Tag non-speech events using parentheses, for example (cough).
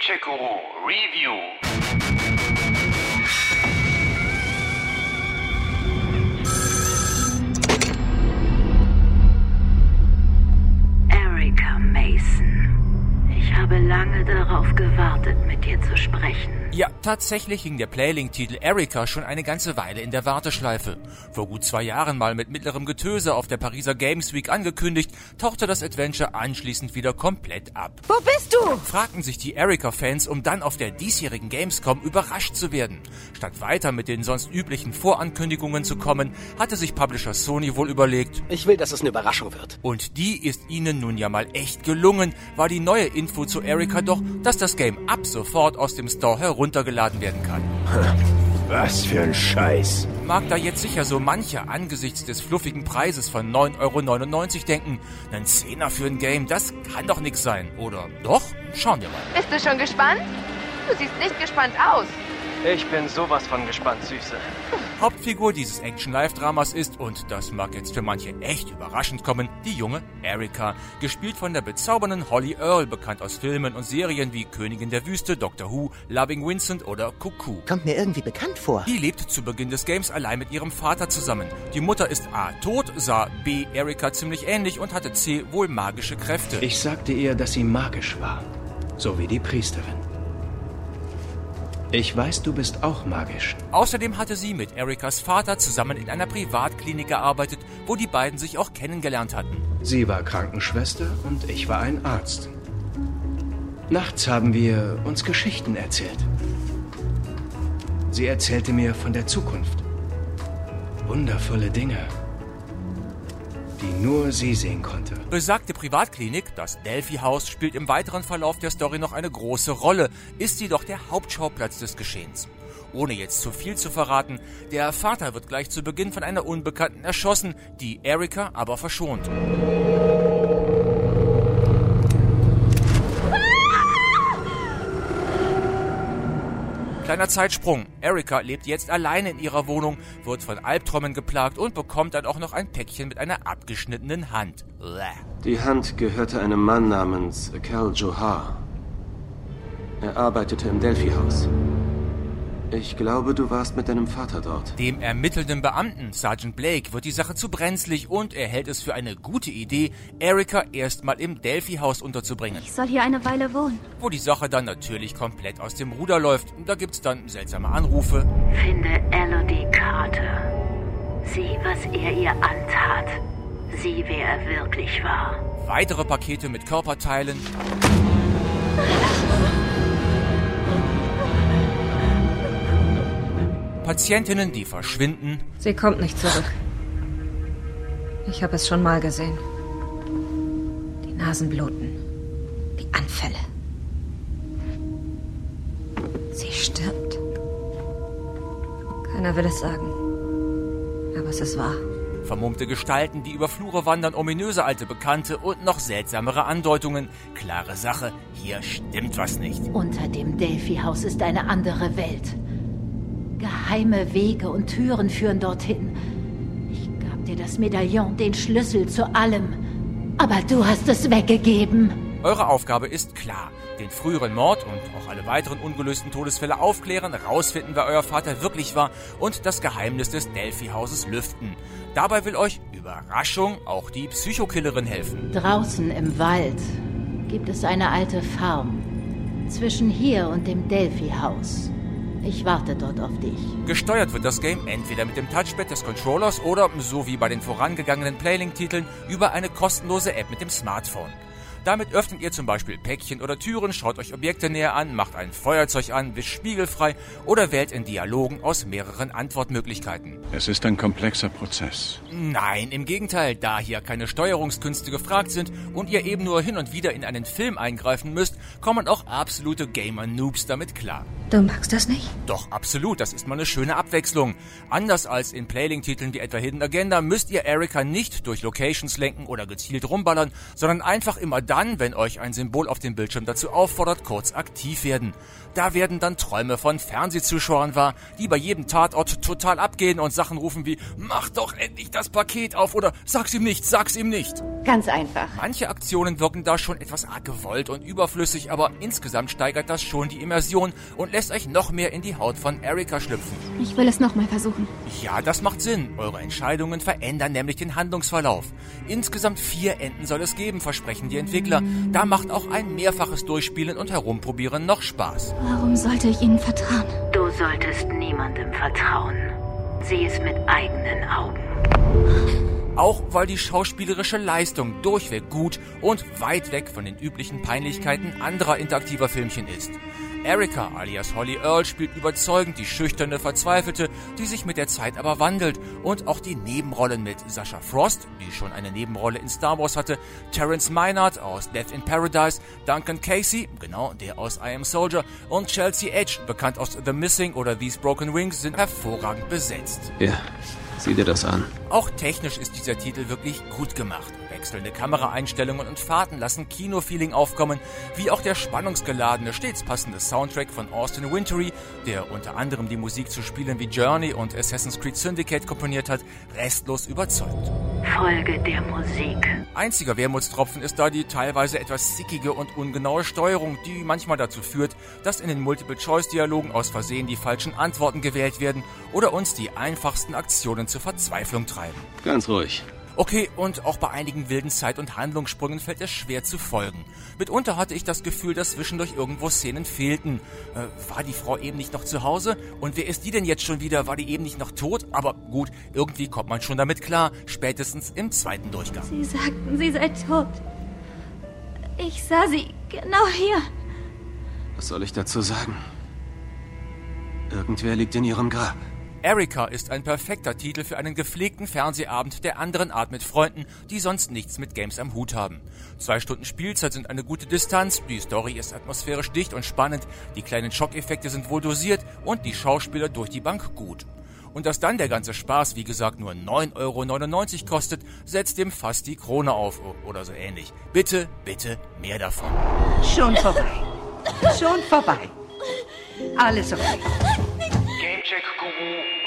Paycheck Guru Review. Erika Mason. Ich habe lange darauf gewartet, mit dir zu sprechen. Ja, tatsächlich hing der Playlink-Titel Erika schon eine ganze Weile in der Warteschleife. Vor gut zwei Jahren mal mit mittlerem Getöse auf der Pariser Games Week angekündigt, tauchte das Adventure anschließend wieder komplett ab. Wo bist du? Fragten sich die Erika-Fans, um dann auf der diesjährigen Gamescom überrascht zu werden. Statt weiter mit den sonst üblichen Vorankündigungen zu kommen, hatte sich Publisher Sony wohl überlegt, Ich will, dass es eine Überraschung wird. und die ist ihnen nun ja mal echt gelungen, war die neue Info zu Erika doch, dass das Game ab sofort aus dem Store heruntergeladen werden kann. (laughs) Was für ein Scheiß. Mag da jetzt sicher so mancher angesichts des fluffigen Preises von 9,99 Euro denken, ein Zehner für ein Game, das kann doch nix sein, oder? Doch? Schauen wir mal. Bist du schon gespannt? Du siehst nicht gespannt aus. Ich bin sowas von gespannt, Süße. Hauptfigur dieses Action-Live-Dramas ist, und das mag jetzt für manche echt überraschend kommen, die junge Erika, gespielt von der bezaubernden Holly Earl, bekannt aus Filmen und Serien wie Königin der Wüste, Doctor Who, Loving Vincent oder Cuckoo. Kommt mir irgendwie bekannt vor. Die lebt zu Beginn des Games allein mit ihrem Vater zusammen. Die Mutter ist A. tot, sah B. Erika ziemlich ähnlich und hatte C. wohl magische Kräfte. Ich sagte ihr, dass sie magisch war. So wie die Priesterin. Ich weiß, du bist auch magisch. Außerdem hatte sie mit Erikas Vater zusammen in einer Privatklinik gearbeitet, wo die beiden sich auch kennengelernt hatten. Sie war Krankenschwester und ich war ein Arzt. Nachts haben wir uns Geschichten erzählt. Sie erzählte mir von der Zukunft. Wundervolle Dinge, die nur sie sehen konnte. Besagte Privatklinik, das Delphi-Haus, spielt im weiteren Verlauf der Story noch eine große Rolle, ist sie doch der Hauptschauplatz des Geschehens. Ohne jetzt zu viel zu verraten, der Vater wird gleich zu Beginn von einer Unbekannten erschossen, die Erika aber verschont. Kleiner Zeitsprung. Erika lebt jetzt alleine in ihrer Wohnung, wird von Albträumen geplagt und bekommt dann auch noch ein Päckchen mit einer abgeschnittenen Hand. Bäh. Die Hand gehörte einem Mann namens Cal Johar. Er arbeitete im Delphi-Haus. Ich glaube, du warst mit deinem Vater dort. Dem ermittelnden Beamten, Sergeant Blake, wird die Sache zu brenzlig und er hält es für eine gute Idee, Erika erstmal im Delphi-Haus unterzubringen. Ich soll hier eine Weile wohnen. Wo die Sache dann natürlich komplett aus dem Ruder läuft. Da gibt's dann seltsame Anrufe. Finde Elodie Carter. Sieh, was er ihr antat. Sieh, wer er wirklich war. Weitere Pakete mit Körperteilen. Patientinnen, die verschwinden. Sie kommt nicht zurück. Ich habe es schon mal gesehen. Die Nasenbluten. Die Anfälle. Sie stirbt. Keiner will es sagen. Aber es ist wahr. Vermummte Gestalten, die über Flure wandern, ominöse alte Bekannte und noch seltsamere Andeutungen. Klare Sache, hier stimmt was nicht. Unter dem Delphi-Haus ist eine andere Welt. Geheime Wege und Türen führen dorthin. Ich gab dir das Medaillon, den Schlüssel zu allem. Aber du hast es weggegeben. Eure Aufgabe ist klar. Den früheren Mord und auch alle weiteren ungelösten Todesfälle aufklären, rausfinden, wer euer Vater wirklich war und das Geheimnis des Delphi-Hauses lüften. Dabei will euch, Überraschung, auch die Psychokillerin helfen. Draußen im Wald gibt es eine alte Farm. Zwischen hier und dem Delphi-Haus. Ich warte dort auf dich. Gesteuert wird das Game entweder mit dem Touchpad des Controllers oder, so wie bei den vorangegangenen Playlink-Titeln, über eine kostenlose App mit dem Smartphone. Damit öffnet ihr zum Beispiel Päckchen oder Türen, schaut euch Objekte näher an, macht ein Feuerzeug an, wischt spiegelfrei oder wählt in Dialogen aus mehreren Antwortmöglichkeiten. Es ist ein komplexer Prozess. Nein, im Gegenteil, da hier keine Steuerungskünste gefragt sind und ihr eben nur hin und wieder in einen Film eingreifen müsst, kommen auch absolute Gamer-Noobs damit klar. Du magst das nicht? Doch, absolut, das ist mal eine schöne Abwechslung. Anders als in Playlink-Titeln wie etwa Hidden Agenda müsst ihr Erika nicht durch Locations lenken oder gezielt rumballern, sondern einfach immer dann, wenn euch ein Symbol auf dem Bildschirm dazu auffordert, kurz aktiv werden. Da werden dann Träume von Fernsehzuschauern wahr, die bei jedem Tatort total abgehen und Sachen rufen wie Mach doch endlich das Paket auf oder Sag's ihm nicht, sag's ihm nicht. Ganz einfach. Manche Aktionen wirken da schon etwas arg gewollt und überflüssig, aber insgesamt steigert das schon die Immersion und lässt euch noch mehr in die Haut von Erika schlüpfen. Ich will es nochmal versuchen. Ja, das macht Sinn. Eure Entscheidungen verändern nämlich den Handlungsverlauf. Insgesamt vier Enden soll es geben, versprechen die Entwickler. Da macht auch ein mehrfaches Durchspielen und Herumprobieren noch Spaß. Warum sollte ich Ihnen vertrauen? Du solltest niemandem vertrauen. Sieh es mit eigenen Augen. Auch weil die schauspielerische Leistung durchweg gut und weit weg von den üblichen Peinlichkeiten anderer interaktiver Filmchen ist. Erika alias Holly Earl spielt überzeugend die schüchterne Verzweifelte, die sich mit der Zeit aber wandelt. Und auch die Nebenrollen mit Sasha Frost, die schon eine Nebenrolle in Star Wars hatte, Terence Meinert aus Death in Paradise, Duncan Casey, genau, der aus I Am Soldier, und Chelsea Edge, bekannt aus The Missing oder These Broken Wings, sind hervorragend besetzt. Ja, sieh dir das an. Auch technisch ist dieser Titel wirklich gut gemacht. Wechselnde Kameraeinstellungen und Fahrten lassen Kinofeeling aufkommen, wie auch der spannungsgeladene, stets passende Soundtrack von Austin Wintory, der unter anderem die Musik zu Spielen wie Journey und Assassin's Creed Syndicate komponiert hat, restlos überzeugt. Folge der Musik. Einziger Wermutstropfen ist da die teilweise etwas sickige und ungenaue Steuerung, die manchmal dazu führt, dass in den Multiple-Choice-Dialogen aus Versehen die falschen Antworten gewählt werden oder uns die einfachsten Aktionen zur Verzweiflung treiben. Ganz ruhig. Okay, und auch bei einigen wilden Zeit- und Handlungssprüngen fällt es schwer zu folgen. Mitunter hatte ich das Gefühl, dass zwischendurch irgendwo Szenen fehlten. Äh, war die Frau eben nicht noch zu Hause? Und wer ist die denn jetzt schon wieder? War die eben nicht noch tot? Aber gut, irgendwie kommt man schon damit klar, spätestens im zweiten Durchgang. Sie sagten, sie sei tot. Ich sah sie genau hier. Was soll ich dazu sagen? Irgendwer liegt in ihrem Grab. Erika ist ein perfekter Titel für einen gepflegten Fernsehabend der anderen Art mit Freunden, die sonst nichts mit Games am Hut haben. Zwei Stunden Spielzeit sind eine gute Distanz, die Story ist atmosphärisch dicht und spannend, die kleinen Schockeffekte sind wohl dosiert und die Schauspieler durch die Bank gut. Und dass dann der ganze Spaß, wie gesagt, nur 9,99 Euro kostet, setzt dem fast die Krone auf oder so ähnlich. Bitte, bitte mehr davon. Schon vorbei. Schon vorbei. Alles okay. Check Google.